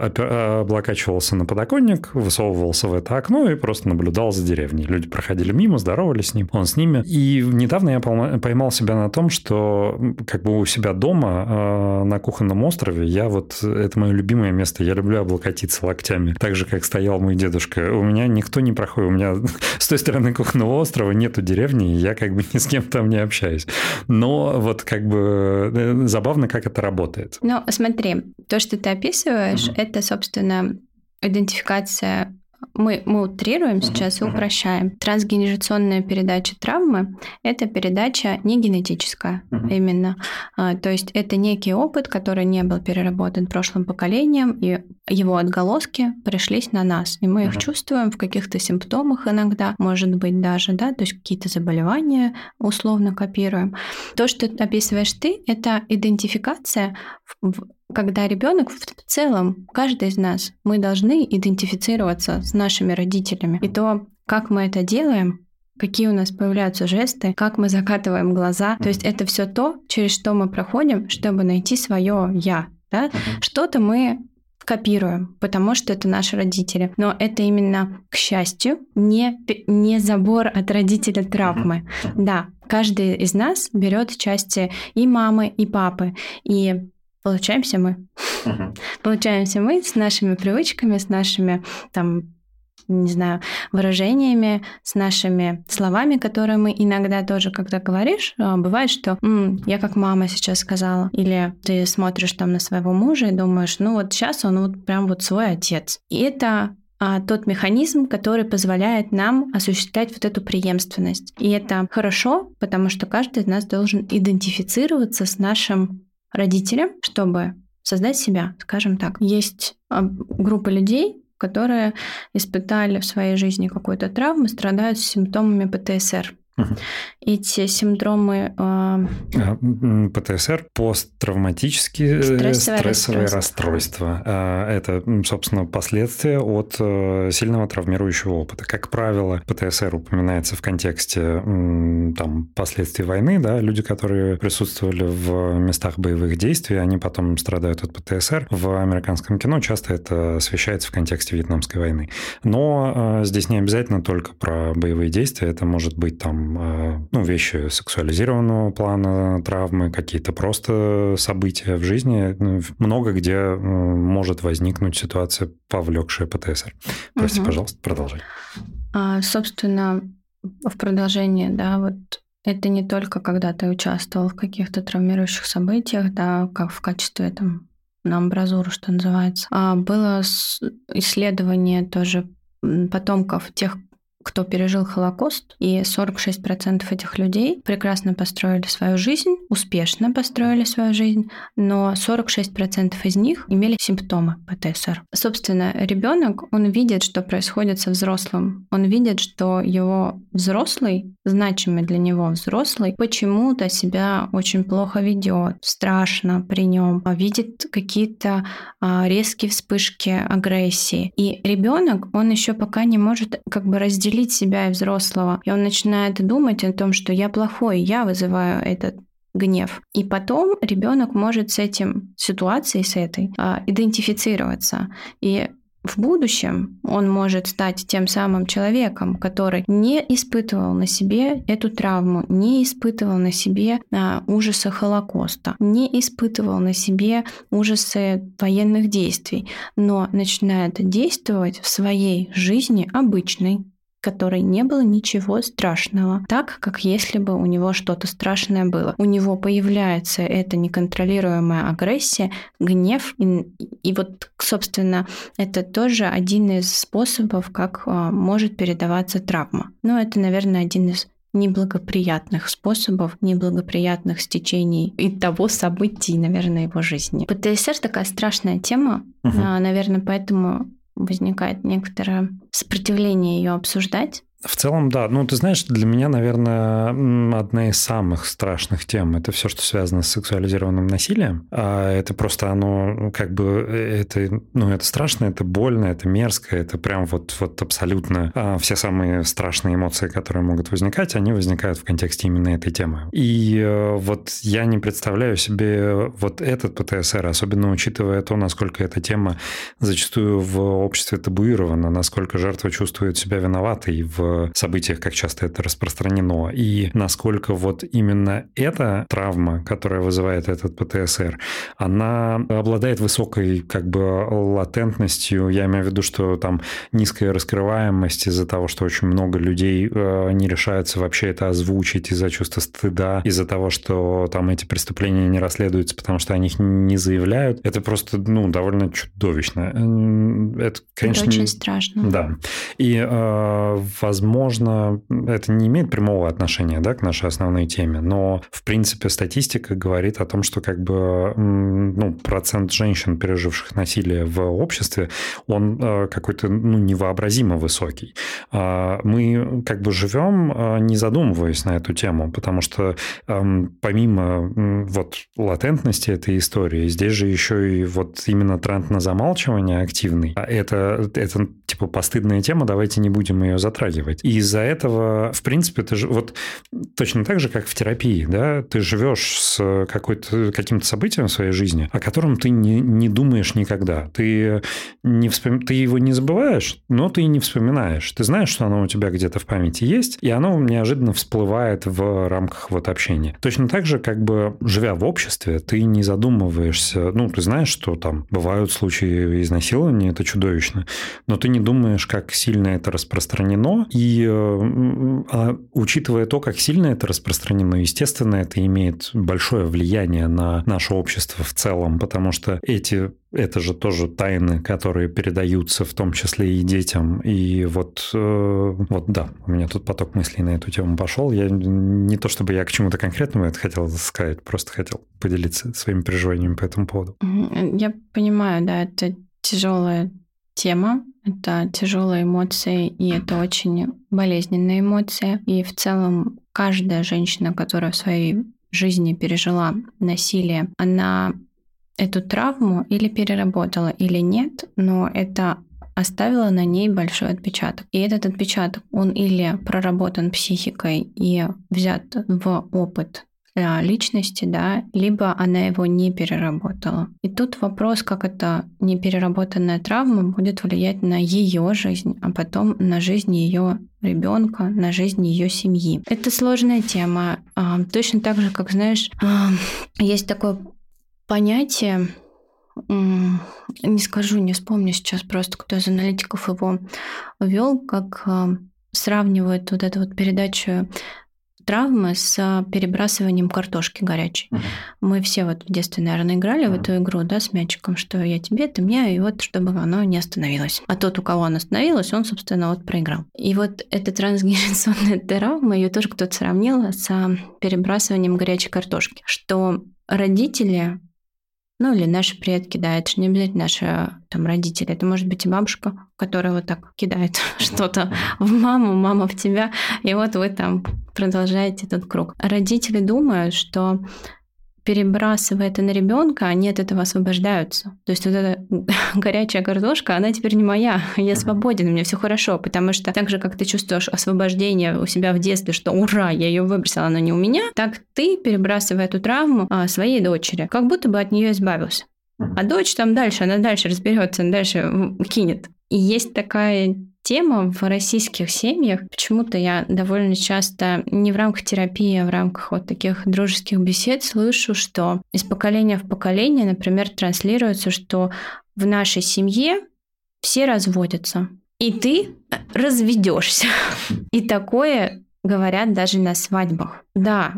облокачивался на подоконник, высовывался в это окно и просто наблюдал за деревней. Люди проходили мимо, здоровались с ним, он с ними. И недавно я поймал себя на том, что как бы у себя дома на кухонном острове я вот, это мое любимое место, я люблю облокотиться локтями, так же, как стоял мой дедушка. У меня никто не проходит, у меня (laughs) с той стороны кухонного острова нету деревни, и я как бы (laughs) ни с кем там не общаюсь. Но вот как бы э, забавно, как это работает. Ну, смотри, то, что ты описываешь, угу. это, собственно, идентификация мы, мы утрируем сейчас и упрощаем. Трансгенерационная передача травмы – это передача не генетическая именно. А, то есть это некий опыт, который не был переработан прошлым поколением, и его отголоски пришлись на нас. И мы их чувствуем в каких-то симптомах иногда, может быть даже, да, то есть какие-то заболевания условно копируем. То, что описываешь ты, это идентификация когда ребенок в целом, каждый из нас, мы должны идентифицироваться с нашими родителями. И то, как мы это делаем, какие у нас появляются жесты, как мы закатываем глаза. То есть это все то, через что мы проходим, чтобы найти свое я. Да? Что-то мы копируем, потому что это наши родители. Но это именно, к счастью, не, не забор от родителя травмы. Да, каждый из нас берет части и мамы, и папы. И получаемся мы. uh Получаемся мы с нашими привычками, с нашими там не знаю, выражениями, с нашими словами, которые мы иногда тоже, когда говоришь, а, бывает, что М, я как мама сейчас сказала, или ты смотришь там на своего мужа и думаешь, ну вот сейчас он вот прям вот свой отец. И это а, тот механизм, который позволяет нам осуществлять вот эту преемственность. И это хорошо, потому что каждый из нас должен идентифицироваться с нашим родителям, чтобы создать себя, скажем так. Есть а, группа людей, которые испытали в своей жизни какую-то травму, страдают симптомами ПТСР. Эти синдромы... Э... ПТСР – посттравматические стрессовое, стрессовое расстройство. расстройство. А, это, собственно, последствия от э, сильного травмирующего опыта. Как правило, ПТСР упоминается в контексте там, последствий войны. Да? Люди, которые присутствовали в местах боевых действий, они потом страдают от ПТСР. В американском кино часто это освещается в контексте Вьетнамской войны. Но э, здесь не обязательно только про боевые действия. Это может быть там Э, ну, вещи сексуализированного плана, травмы, какие-то просто события в жизни. Ну, много где э, может возникнуть ситуация, повлекшая ПТСР. Прости, угу. пожалуйста, продолжай. А, собственно, в продолжение, да, вот это не только когда ты участвовал в каких-то травмирующих событиях, да, как в качестве там на амбразуру, что называется. А было исследование тоже потомков тех, кто пережил Холокост, и 46% этих людей прекрасно построили свою жизнь, успешно построили свою жизнь, но 46% из них имели симптомы ПТСР. Собственно, ребенок, он видит, что происходит со взрослым. Он видит, что его взрослый, значимый для него взрослый, почему-то себя очень плохо ведет, страшно при нем, видит какие-то а, резкие вспышки агрессии. И ребенок, он еще пока не может как бы разделить разделить себя и взрослого. И он начинает думать о том, что я плохой, я вызываю этот гнев. И потом ребенок может с этим ситуацией, с этой, а, идентифицироваться. И в будущем он может стать тем самым человеком, который не испытывал на себе эту травму, не испытывал на себе а, ужасы Холокоста, не испытывал на себе ужасы военных действий, но начинает действовать в своей жизни обычной, которой не было ничего страшного, так как если бы у него что-то страшное было. У него появляется эта неконтролируемая агрессия, гнев, и, и вот, собственно, это тоже один из способов, как а, может передаваться травма. Но это, наверное, один из неблагоприятных способов, неблагоприятных стечений и того событий, наверное, его жизни. ПТСР такая страшная тема, угу. наверное, поэтому возникает некоторое сопротивление ее обсуждать. В целом, да. Ну, ты знаешь, для меня, наверное, одна из самых страшных тем – это все, что связано с сексуализированным насилием. А это просто оно, как бы, это, ну, это страшно, это больно, это мерзко, это прям вот, вот абсолютно а все самые страшные эмоции, которые могут возникать, они возникают в контексте именно этой темы. И э, вот я не представляю себе вот этот ПТСР, особенно учитывая то, насколько эта тема зачастую в обществе табуирована, насколько жертва чувствует себя виноватой в в событиях, как часто это распространено, и насколько вот именно эта травма, которая вызывает этот ПТСР, она обладает высокой как бы латентностью. Я имею в виду, что там низкая раскрываемость из-за того, что очень много людей э, не решаются вообще это озвучить из-за чувства стыда, из-за того, что там эти преступления не расследуются, потому что они их не заявляют. Это просто, ну, довольно чудовищно. Это, конечно... Это очень страшно. Да. И, э, возможно, это не имеет прямого отношения, да, к нашей основной теме, но, в принципе, статистика говорит о том, что как бы, ну, процент женщин, переживших насилие в обществе, он э, какой-то, ну, невообразимо высокий. А мы как бы живем, э, не задумываясь на эту тему, потому что эм, помимо вот латентности этой истории, здесь же еще и вот именно тренд на замалчивание активный. А это, это типа постыдная тема, давайте не будем ее затрагивать. И из-за этого, в принципе, ты же вот точно так же, как в терапии, да, ты живешь с какой-то, каким-то событием в своей жизни, о котором ты не, не думаешь никогда. Ты, не вспом... ты его не забываешь, но ты не вспоминаешь. Ты знаешь, что оно у тебя где-то в памяти есть, и оно неожиданно всплывает в рамках вот общения. Точно так же, как бы живя в обществе, ты не задумываешься, ну, ты знаешь, что там бывают случаи изнасилования, это чудовищно, но ты не думаешь, как сильно это распространено, э, а, учитывая то, как сильно это распространено, естественно, это имеет большое влияние на наше общество в целом, потому что эти это же тоже тайны, которые передаются в том числе и детям. И вот, э, вот да, у меня тут поток мыслей на эту тему пошел. Я не то чтобы я к чему-то конкретному это хотел сказать, просто хотел поделиться своими переживаниями по этому поводу. Я понимаю, да, это тяжелая тема, это тяжелые эмоции, и это очень болезненные эмоции. И в целом каждая женщина, которая в своей жизни пережила насилие, она эту травму или переработала, или нет, но это оставило на ней большой отпечаток. И этот отпечаток, он или проработан психикой и взят в опыт личности, да, либо она его не переработала. И тут вопрос, как эта непереработанная травма будет влиять на ее жизнь, а потом на жизнь ее ребенка, на жизнь ее семьи. Это сложная тема. А, точно так же, как, знаешь, а, есть такое понятие, не скажу, не вспомню сейчас просто, кто из аналитиков его ввел, как а, сравнивает вот эту вот передачу травмы с перебрасыванием картошки горячей. Uh-huh. Мы все вот в детстве, наверное, играли uh-huh. в эту игру, да, с мячиком, что я тебе, ты мне, и вот чтобы оно не остановилось. А тот, у кого оно остановилось, он, собственно, вот проиграл. И вот эта трансгенерационная (laughs) травма, ее тоже кто-то сравнил с перебрасыванием горячей картошки, что родители ну, или наши предки, да, это же не обязательно наши там родители, это может быть и бабушка, которая вот так кидает (laughs) что-то в маму, мама в тебя, и вот вы там продолжаете этот круг. Родители думают, что перебрасывая это на ребенка, они от этого освобождаются. То есть вот эта (laughs) горячая картошка, она теперь не моя, (laughs) я свободен, у меня все хорошо, потому что так же, как ты чувствуешь освобождение у себя в детстве, что ура, я ее выбросила, она не у меня, так ты, перебрасывая эту травму а, своей дочери, как будто бы от нее избавился. А дочь там дальше, она дальше разберется, она дальше кинет. И есть такая тема в российских семьях. Почему-то я довольно часто не в рамках терапии, а в рамках вот таких дружеских бесед слышу, что из поколения в поколение, например, транслируется, что в нашей семье все разводятся, и ты разведешься. (laughs) И такое говорят даже на свадьбах. Да,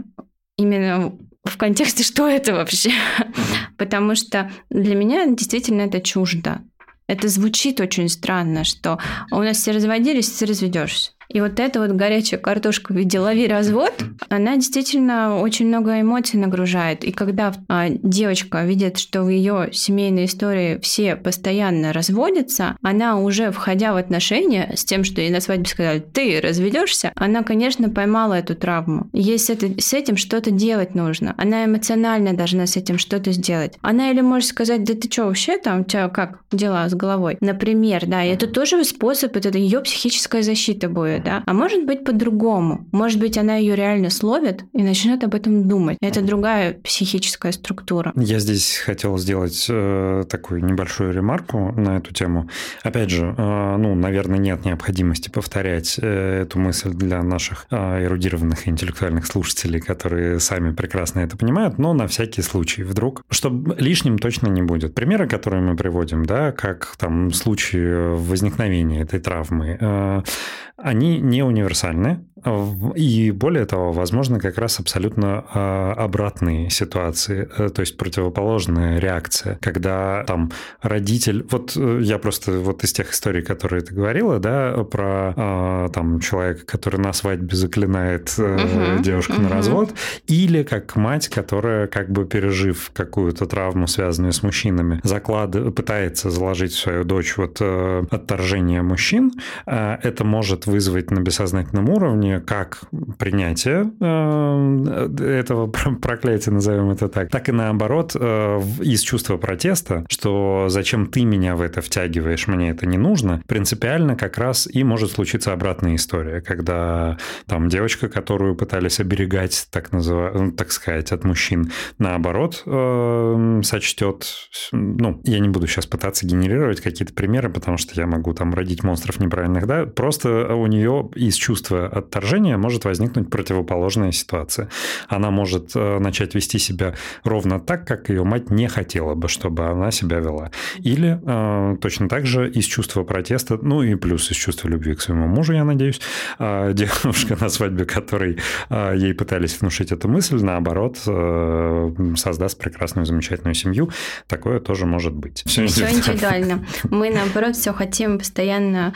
именно в контексте, что это вообще? (laughs) Потому что для меня действительно это чуждо. Это звучит очень странно, что у нас все разводились, ты разведешься. И вот эта вот горячая картошка в виде лови развод, она действительно очень много эмоций нагружает. И когда а, девочка видит, что в ее семейной истории все постоянно разводятся, она уже входя в отношения с тем, что ей на свадьбе сказали, ты разведешься, она, конечно, поймала эту травму. Ей с, это, с этим что-то делать нужно. Она эмоционально должна с этим что-то сделать. Она или может сказать, да ты что, вообще там, у тебя как дела с головой? Например, да, и это тоже способ, это ее психическая защита будет да, а может быть по-другому. Может быть, она ее реально словит и начнет об этом думать. Это другая психическая структура. Я здесь хотел сделать э, такую небольшую ремарку на эту тему. Опять же, э, ну, наверное, нет необходимости повторять э, эту мысль для наших э, эрудированных интеллектуальных слушателей, которые сами прекрасно это понимают, но на всякий случай вдруг, чтобы лишним точно не будет. Примеры, которые мы приводим, да, как там случаи возникновения этой травмы, э, они не универсальны, и более того, возможно, как раз абсолютно э, обратные ситуации, э, то есть противоположная реакция, когда там родитель, вот я просто вот из тех историй, которые ты говорила, да, про там человека, который на свадьбе заклинает угу, девушку угу. на развод, или как мать, которая как бы пережив какую-то травму, связанную с мужчинами, заклад... пытается заложить в свою дочь вот отторжение мужчин, это может вызвать на бессознательном уровне как принятие э, этого (laughs) проклятия, назовем это так, так и наоборот э, из чувства протеста, что зачем ты меня в это втягиваешь, мне это не нужно, принципиально как раз и может случиться обратная история, когда там девочка, которую пытались оберегать, так, назыв... Ну, так сказать, от мужчин, наоборот, э, сочтет, ну, я не буду сейчас пытаться генерировать какие-то примеры, потому что я могу там родить монстров неправильных, да, просто у нее из чувства отторжения может возникнуть противоположная ситуация. Она может э, начать вести себя ровно так, как ее мать не хотела бы, чтобы она себя вела. Или э, точно так же из чувства протеста, ну и плюс из чувства любви к своему мужу, я надеюсь, э, (laughs) девушка на свадьбе, которой э, ей пытались внушить эту мысль, наоборот, э, создаст прекрасную, замечательную семью. Такое тоже может быть. Все, все индивидуально. Мы, наоборот, все хотим постоянно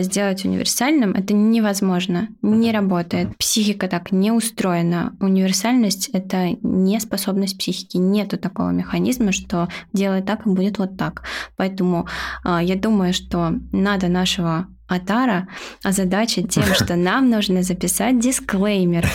сделать универсальным, это невозможно, не работает. Психика так не устроена. Универсальность – это не способность психики. Нету такого механизма, что делай так и будет вот так. Поэтому э, я думаю, что надо нашего Атара озадачить тем, (laughs) что нам нужно записать дисклеймер,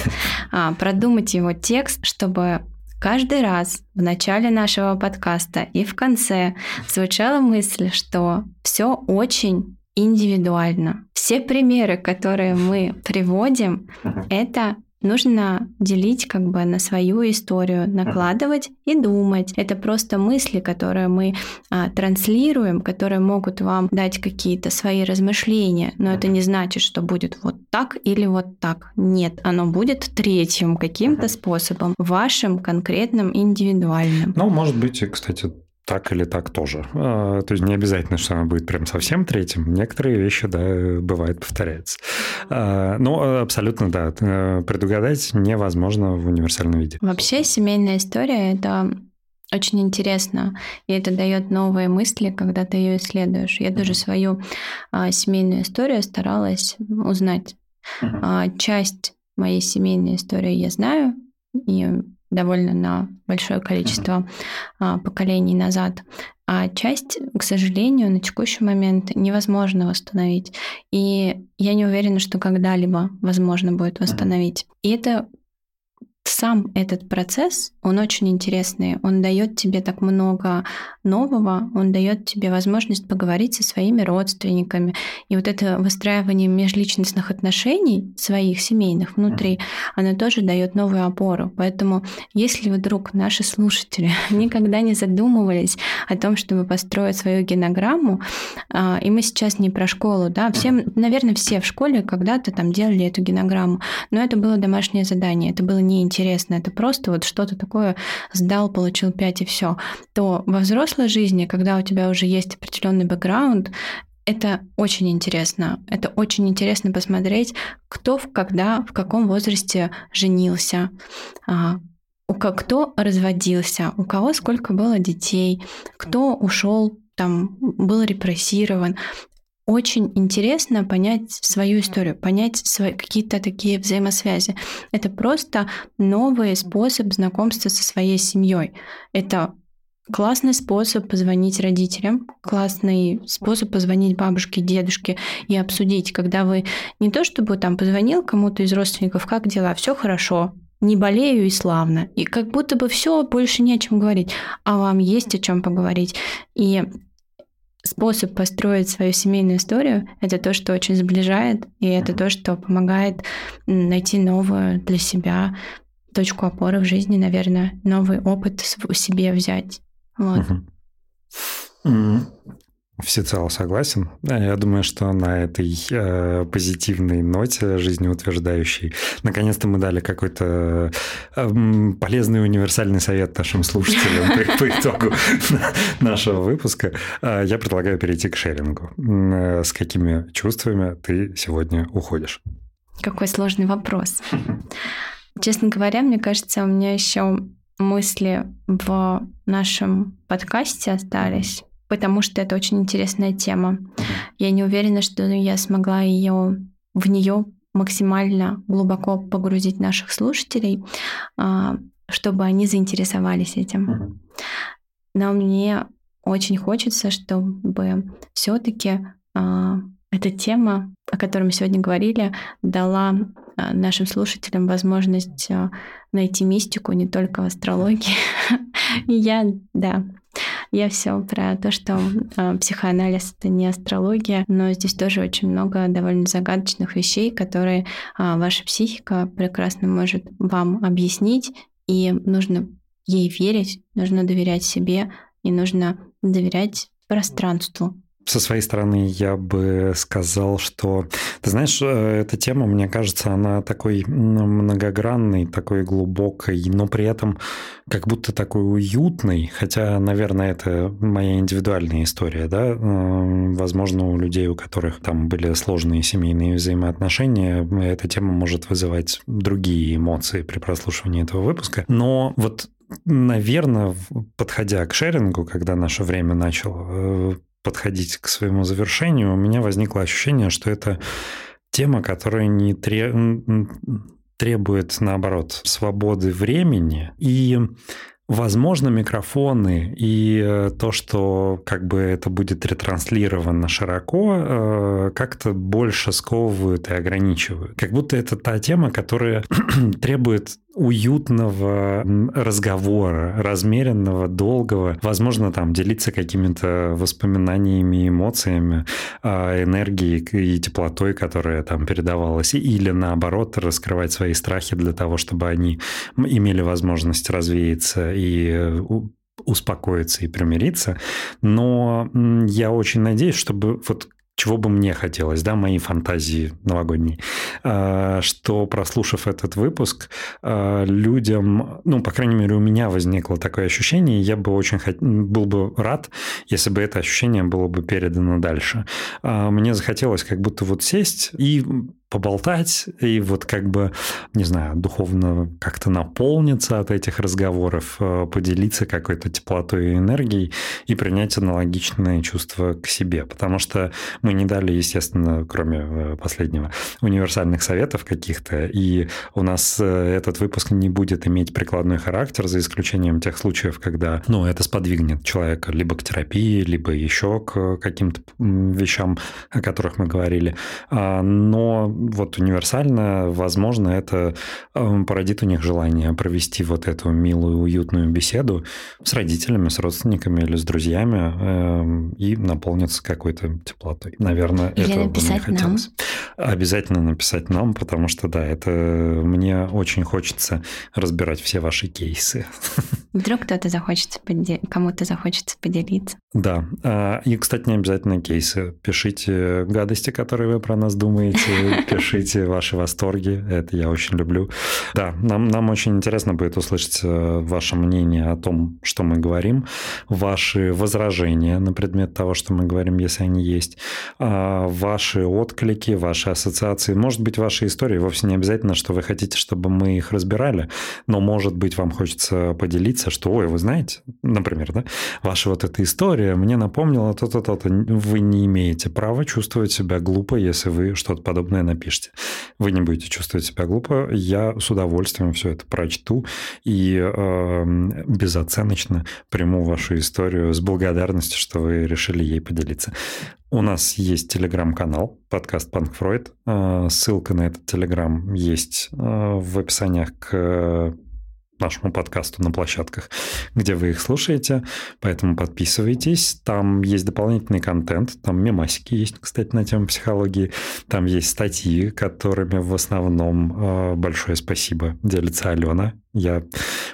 а, продумать его текст, чтобы каждый раз в начале нашего подкаста и в конце звучала мысль, что все очень индивидуально. Все примеры, которые мы приводим, uh-huh. это нужно делить как бы на свою историю, накладывать и думать. Это просто мысли, которые мы а, транслируем, которые могут вам дать какие-то свои размышления, но это не значит, что будет вот так или вот так. Нет, оно будет третьим каким-то способом, вашим конкретным, индивидуальным. Ну, может быть, кстати, так или так тоже. А, то есть не обязательно, что она будет прям совсем третьим. Некоторые вещи, да, бывает повторяются. А, Но ну, абсолютно, да, э, предугадать невозможно в универсальном виде. Вообще семейная история – это очень интересно, и это дает новые мысли, когда ты ее исследуешь. Я даже свою а, семейную историю старалась узнать. А, часть моей семейной истории я знаю, и довольно на большое количество uh-huh. поколений назад. А часть, к сожалению, на текущий момент невозможно восстановить. И я не уверена, что когда-либо возможно будет восстановить. Uh-huh. И это сам этот процесс, он очень интересный, он дает тебе так много нового, он дает тебе возможность поговорить со своими родственниками. И вот это выстраивание межличностных отношений своих семейных внутри, оно тоже дает новую опору. Поэтому если вдруг наши слушатели (laughs) никогда не задумывались о том, чтобы построить свою генограмму, а, и мы сейчас не про школу, да, всем, наверное, все в школе когда-то там делали эту генограмму, но это было домашнее задание, это было неинтересно интересно, это просто вот что-то такое сдал, получил 5 и все, то во взрослой жизни, когда у тебя уже есть определенный бэкграунд, это очень интересно. Это очень интересно посмотреть, кто когда, в каком возрасте женился, а, у кто разводился, у кого сколько было детей, кто ушел там был репрессирован очень интересно понять свою историю, понять свои, какие-то такие взаимосвязи. Это просто новый способ знакомства со своей семьей. Это классный способ позвонить родителям, классный способ позвонить бабушке, дедушке и обсудить, когда вы не то чтобы там позвонил кому-то из родственников, как дела, все хорошо, не болею и славно. И как будто бы все больше не о чем говорить, а вам есть о чем поговорить. И способ построить свою семейную историю — это то, что очень сближает, и это то, что помогает найти новую для себя точку опоры в жизни, наверное, новый опыт себе взять. Вот. Всецело согласен. Я думаю, что на этой э, позитивной ноте, жизнеутверждающей, наконец-то мы дали какой-то э, полезный универсальный совет нашим слушателям (laughs) по, по итогу нашего выпуска. Э, я предлагаю перейти к шерингу. Э, с какими чувствами ты сегодня уходишь? Какой сложный вопрос. Честно говоря, мне кажется, у меня еще мысли в нашем подкасте остались потому что это очень интересная тема. Я не уверена, что я смогла ее в нее максимально глубоко погрузить наших слушателей, а, чтобы они заинтересовались этим. Но мне очень хочется, чтобы все-таки а, эта тема, о которой мы сегодня говорили, дала а, нашим слушателям возможность найти мистику не только в астрологии. (laughs) Я, да, я все про то, что э, психоанализ это не астрология, но здесь тоже очень много довольно загадочных вещей, которые э, ваша психика прекрасно может вам объяснить, и нужно ей верить, нужно доверять себе, и нужно доверять пространству, со своей стороны я бы сказал, что, ты знаешь, э, эта тема, мне кажется, она такой многогранной, такой глубокой, но при этом как будто такой уютной, хотя, наверное, это моя индивидуальная история, да, возможно, у людей, у которых там были сложные семейные взаимоотношения, эта тема может вызывать другие эмоции при прослушивании этого выпуска, но вот Наверное, подходя к шерингу, когда наше время начало э, подходить к своему завершению, у меня возникло ощущение, что это тема, которая не требует, наоборот, свободы времени и Возможно, микрофоны и э, то, что как бы это будет ретранслировано широко, э, как-то больше сковывают и ограничивают. Как будто это та тема, которая (clears throat) требует уютного разговора, размеренного, долгого. Возможно, там делиться какими-то воспоминаниями, эмоциями, а, энергией и теплотой, которая там передавалась. Или наоборот, раскрывать свои страхи для того, чтобы они имели возможность развеяться и э, успокоиться и примириться. Но я очень надеюсь, чтобы вот чего бы мне хотелось, да, мои фантазии новогодние, а, что, прослушав этот выпуск, а, людям, ну, по крайней мере, у меня возникло такое ощущение, я бы очень хот... был бы рад, если бы это ощущение было бы передано дальше. А, мне захотелось как будто вот сесть и поболтать и вот как бы, не знаю, духовно как-то наполниться от этих разговоров, э, поделиться какой-то теплотой и энергией и принять аналогичные чувства к себе. Потому что мы не дали, естественно, кроме э, последнего, универсальных советов каких-то, и у нас э, этот выпуск не будет иметь прикладной характер, за исключением тех случаев, когда, ну, это сподвигнет человека либо к терапии, либо еще к каким-то вещам, о которых мы говорили. А, но вот универсально, возможно, это эм, породит у них желание провести вот эту милую, уютную беседу с родителями, с родственниками или с друзьями эм, и наполниться какой-то теплотой. Наверное, или это бы мне хотелось. Нам. Обязательно написать нам, потому что, да, это мне очень хочется разбирать все ваши кейсы. (laughs) Вдруг кто-то захочет, кому-то захочется поделиться. Да. А, и, кстати, не обязательно кейсы. Пишите гадости, которые вы про нас думаете, пишите ваши восторги, это я очень люблю. Да, нам, нам очень интересно будет услышать э, ваше мнение о том, что мы говорим, ваши возражения на предмет того, что мы говорим, если они есть, а, ваши отклики, ваши ассоциации, может быть, ваши истории. Вовсе не обязательно, что вы хотите, чтобы мы их разбирали, но, может быть, вам хочется поделиться, что, ой, вы знаете, например, да, ваша вот эта история мне напомнила то-то, то-то. Вы не имеете права чувствовать себя глупо, если вы что-то подобное напишете напишите. Вы не будете чувствовать себя глупо. Я с удовольствием все это прочту и э, безоценочно приму вашу историю с благодарностью, что вы решили ей поделиться. У нас есть телеграм-канал, подкаст Панк Фройд. Э, ссылка на этот телеграм есть э, в описаниях к нашему подкасту на площадках, где вы их слушаете. Поэтому подписывайтесь. Там есть дополнительный контент. Там мемасики есть, кстати, на тему психологии. Там есть статьи, которыми в основном э, большое спасибо делится Алена. Я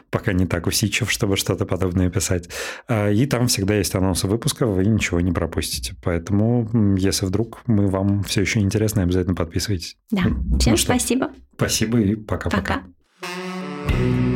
пока не так усидчив, чтобы что-то подобное писать. А, и там всегда есть анонсы выпуска, вы ничего не пропустите. Поэтому, если вдруг мы вам все еще интересно, обязательно подписывайтесь. Да. Всем ну, спасибо. Спасибо и пока-пока. Пока. -пока.